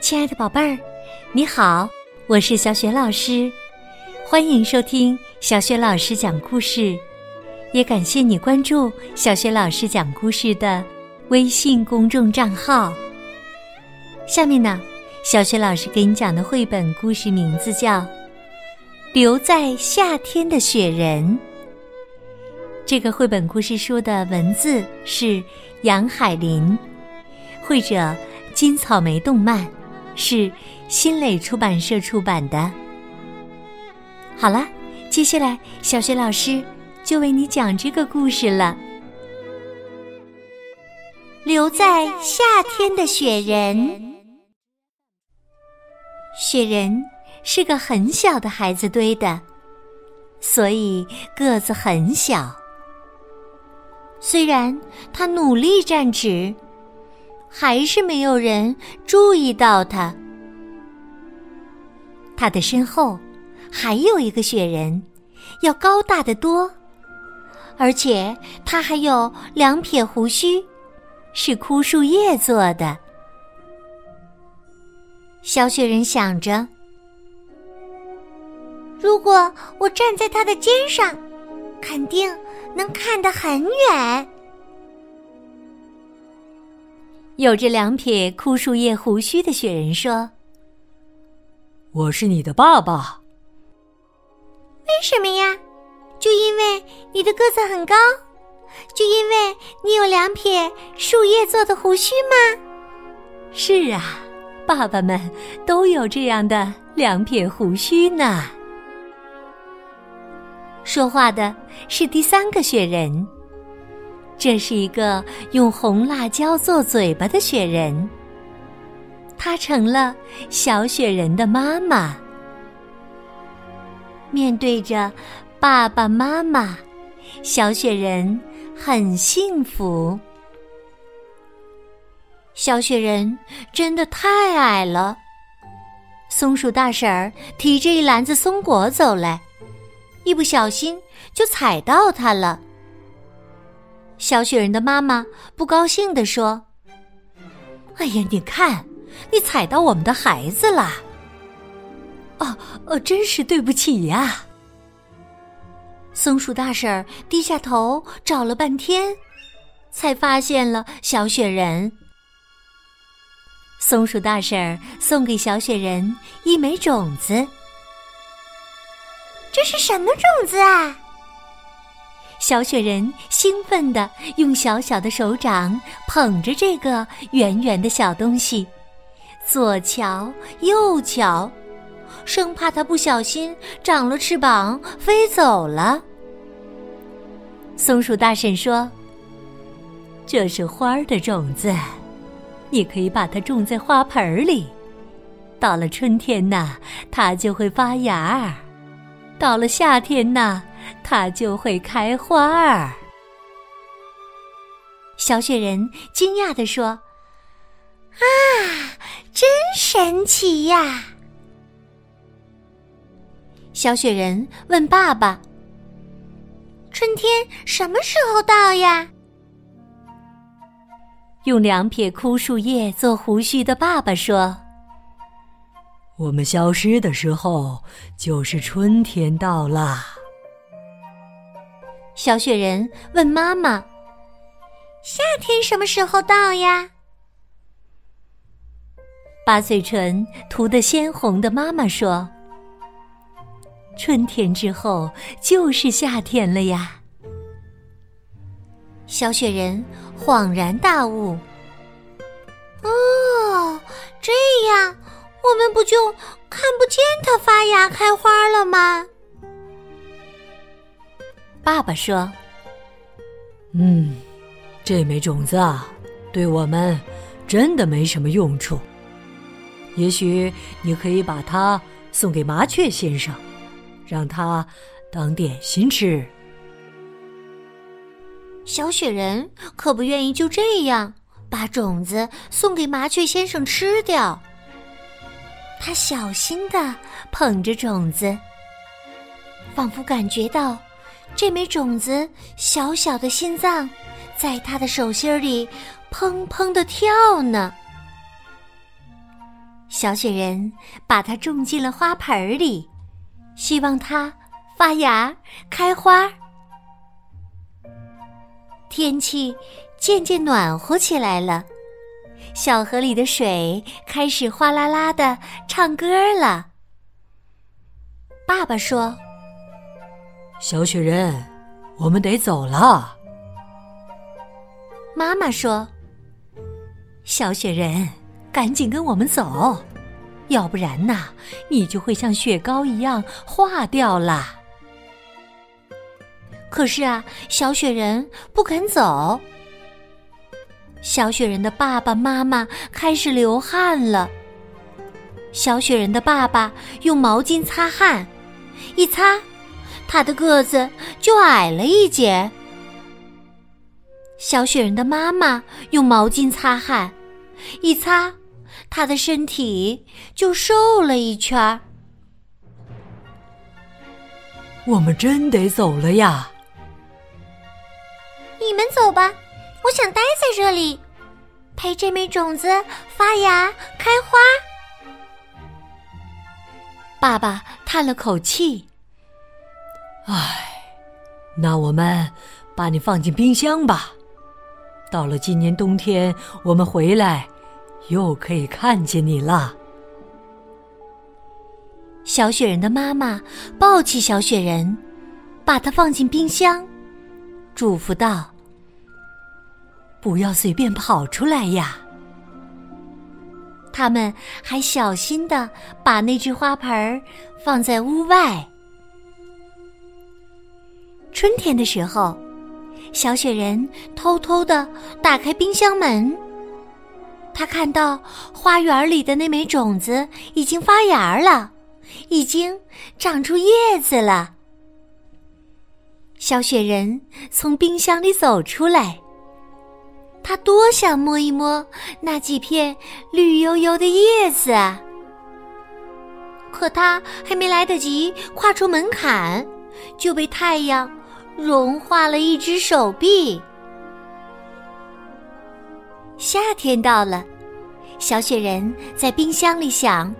亲爱的宝贝儿，你好，我是小雪老师，欢迎收听小雪老师讲故事，也感谢你关注小雪老师讲故事的微信公众账号。下面呢，小雪老师给你讲的绘本故事名字叫《留在夏天的雪人》。这个绘本故事书的文字是杨海林，绘者金草莓动漫。是新蕾出版社出版的。好了，接下来小学老师就为你讲这个故事了。留在夏天的雪人，雪人是个很小的孩子堆的，所以个子很小。虽然他努力站直。还是没有人注意到他。他的身后还有一个雪人，要高大的多，而且他还有两撇胡须，是枯树叶做的。小雪人想着，如果我站在他的肩上，肯定能看得很远。有着两撇枯树叶胡须的雪人说：“我是你的爸爸。”为什么呀？就因为你的个子很高，就因为你有两撇树叶做的胡须吗？是啊，爸爸们都有这样的两撇胡须呢。说话的是第三个雪人。这是一个用红辣椒做嘴巴的雪人，她成了小雪人的妈妈。面对着爸爸妈妈，小雪人很幸福。小雪人真的太矮了，松鼠大婶儿提着一篮子松果走来，一不小心就踩到它了。小雪人的妈妈不高兴地说：“哎呀，你看，你踩到我们的孩子了！哦哦，真是对不起呀！”松鼠大婶低下头找了半天，才发现了小雪人。松鼠大婶送给小雪人一枚种子，这是什么种子啊？小雪人兴奋地用小小的手掌捧着这个圆圆的小东西，左瞧右瞧，生怕它不小心长了翅膀飞走了。松鼠大婶说：“这是花儿的种子，你可以把它种在花盆里。到了春天呐，它就会发芽；到了夏天呐。”它就会开花儿。小雪人惊讶地说：“啊，真神奇呀！”小雪人问爸爸：“春天什么时候到呀？”用两撇枯树叶做胡须的爸爸说：“我们消失的时候，就是春天到了。”小雪人问妈妈：“夏天什么时候到呀？”把嘴唇涂得鲜红的妈妈说：“春天之后就是夏天了呀。”小雪人恍然大悟：“哦，这样我们不就看不见它发芽开花了吗？”爸爸说：“嗯，这枚种子啊，对我们真的没什么用处。也许你可以把它送给麻雀先生，让他当点心吃。”小雪人可不愿意就这样把种子送给麻雀先生吃掉。他小心的捧着种子，仿佛感觉到。这枚种子小小的心脏，在他的手心里砰砰的跳呢。小雪人把它种进了花盆里，希望它发芽开花。天气渐渐暖和起来了，小河里的水开始哗啦啦的唱歌了。爸爸说：“小雪人，我们得走了。”妈妈说：“小雪人。”赶紧跟我们走，要不然呐，你就会像雪糕一样化掉了。可是啊，小雪人不肯走。小雪人的爸爸妈妈开始流汗了。小雪人的爸爸用毛巾擦汗，一擦，他的个子就矮了一截。小雪人的妈妈用毛巾擦汗，一擦。他的身体就瘦了一圈儿。我们真得走了呀！你们走吧，我想待在这里，陪这枚种子发芽开花。爸爸叹了口气：“唉，那我们把你放进冰箱吧。到了今年冬天，我们回来。”又可以看见你了，小雪人的妈妈抱起小雪人，把它放进冰箱，嘱咐道：“不要随便跑出来呀。”他们还小心的把那只花盆放在屋外。春天的时候，小雪人偷偷的打开冰箱门。他看到花园里的那枚种子已经发芽了，已经长出叶子了。小雪人从冰箱里走出来，他多想摸一摸那几片绿油油的叶子啊！可他还没来得及跨出门槛，就被太阳融化了一只手臂。夏天到了，小雪人在冰箱里想：“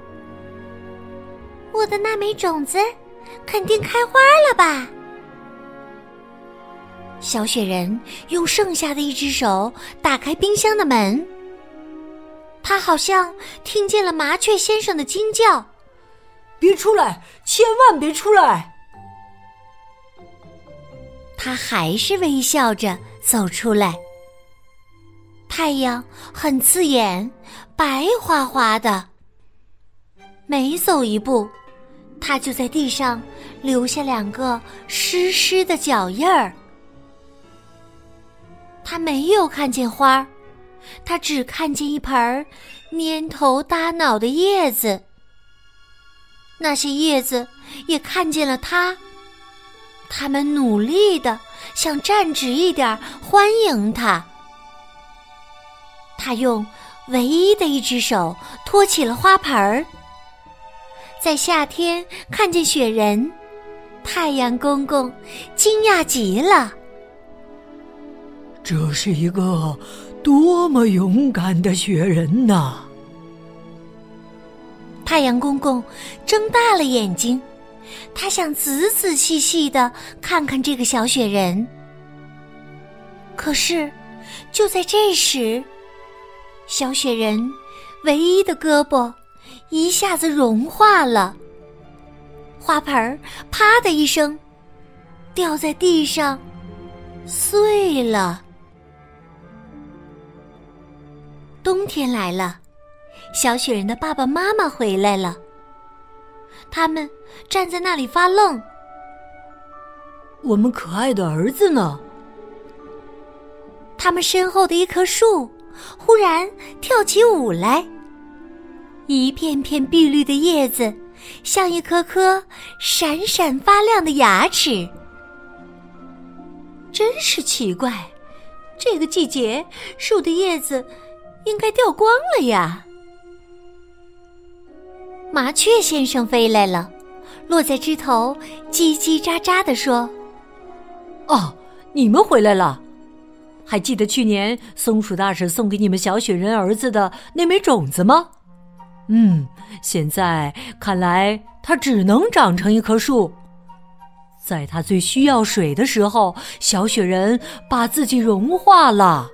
我的那枚种子肯定开花了吧？”小雪人用剩下的一只手打开冰箱的门，他好像听见了麻雀先生的惊叫：“别出来，千万别出来！”他还是微笑着走出来。太阳很刺眼，白花花的。每走一步，他就在地上留下两个湿湿的脚印儿。他没有看见花儿，他只看见一盆儿蔫头耷脑的叶子。那些叶子也看见了他，他们努力的想站直一点，欢迎他。他用唯一的一只手托起了花盆儿，在夏天看见雪人，太阳公公惊讶极了。这是一个多么勇敢的雪人呐！太阳公公睁大了眼睛，他想仔仔细细的看看这个小雪人。可是，就在这时。小雪人唯一的胳膊一下子融化了，花盆儿啪的一声掉在地上，碎了。冬天来了，小雪人的爸爸妈妈回来了，他们站在那里发愣。我们可爱的儿子呢？他们身后的一棵树。忽然跳起舞来，一片片碧绿的叶子像一颗颗闪闪发亮的牙齿。真是奇怪，这个季节树的叶子应该掉光了呀。麻雀先生飞来了，落在枝头，叽叽喳喳地说：“哦，你们回来了。”还记得去年松鼠大婶送给你们小雪人儿子的那枚种子吗？嗯，现在看来它只能长成一棵树。在它最需要水的时候，小雪人把自己融化了。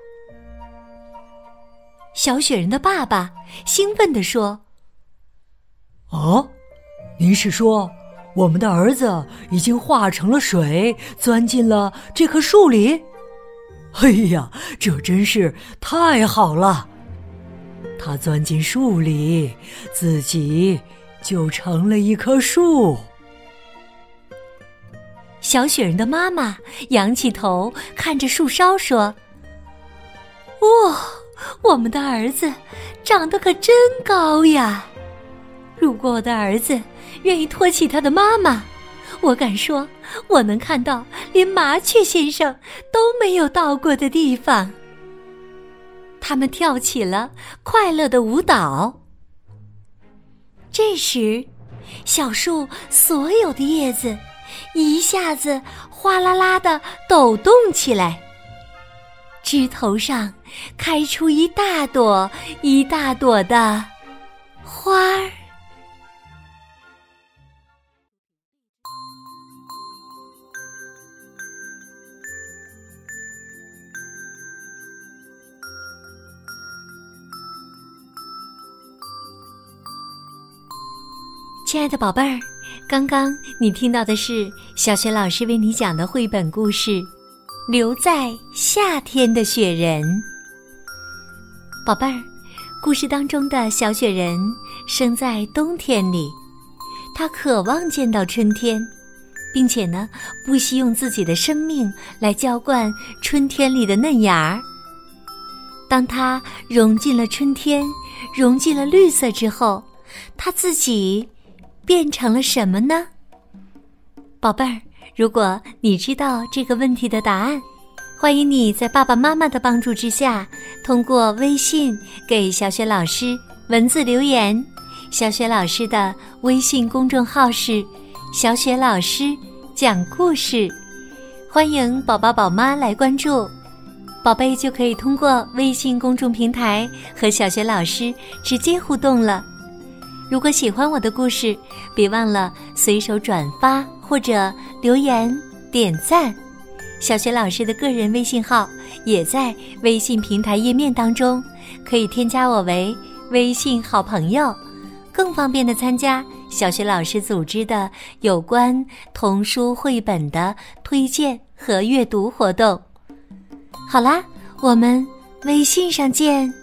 小雪人的爸爸兴奋地说：“哦，您是说我们的儿子已经化成了水，钻进了这棵树里？哎呀，这真是太好了！他钻进树里，自己就成了一棵树。”小雪人的妈妈仰起头看着树梢说：“哇！”我们的儿子长得可真高呀！如果我的儿子愿意托起他的妈妈，我敢说，我能看到连麻雀先生都没有到过的地方。他们跳起了快乐的舞蹈。这时，小树所有的叶子一下子哗啦啦的抖动起来。枝头上开出一大朵一大朵的花儿。亲爱的宝贝儿，刚刚你听到的是小学老师为你讲的绘本故事。留在夏天的雪人，宝贝儿，故事当中的小雪人生在冬天里，他渴望见到春天，并且呢，不惜用自己的生命来浇灌春天里的嫩芽儿。当他融进了春天，融进了绿色之后，他自己变成了什么呢？宝贝儿。如果你知道这个问题的答案，欢迎你在爸爸妈妈的帮助之下，通过微信给小雪老师文字留言。小雪老师的微信公众号是“小雪老师讲故事”，欢迎宝宝宝妈来关注，宝贝就可以通过微信公众平台和小雪老师直接互动了。如果喜欢我的故事，别忘了随手转发或者留言点赞。小学老师的个人微信号也在微信平台页面当中，可以添加我为微信好朋友，更方便的参加小学老师组织的有关童书绘本的推荐和阅读活动。好啦，我们微信上见。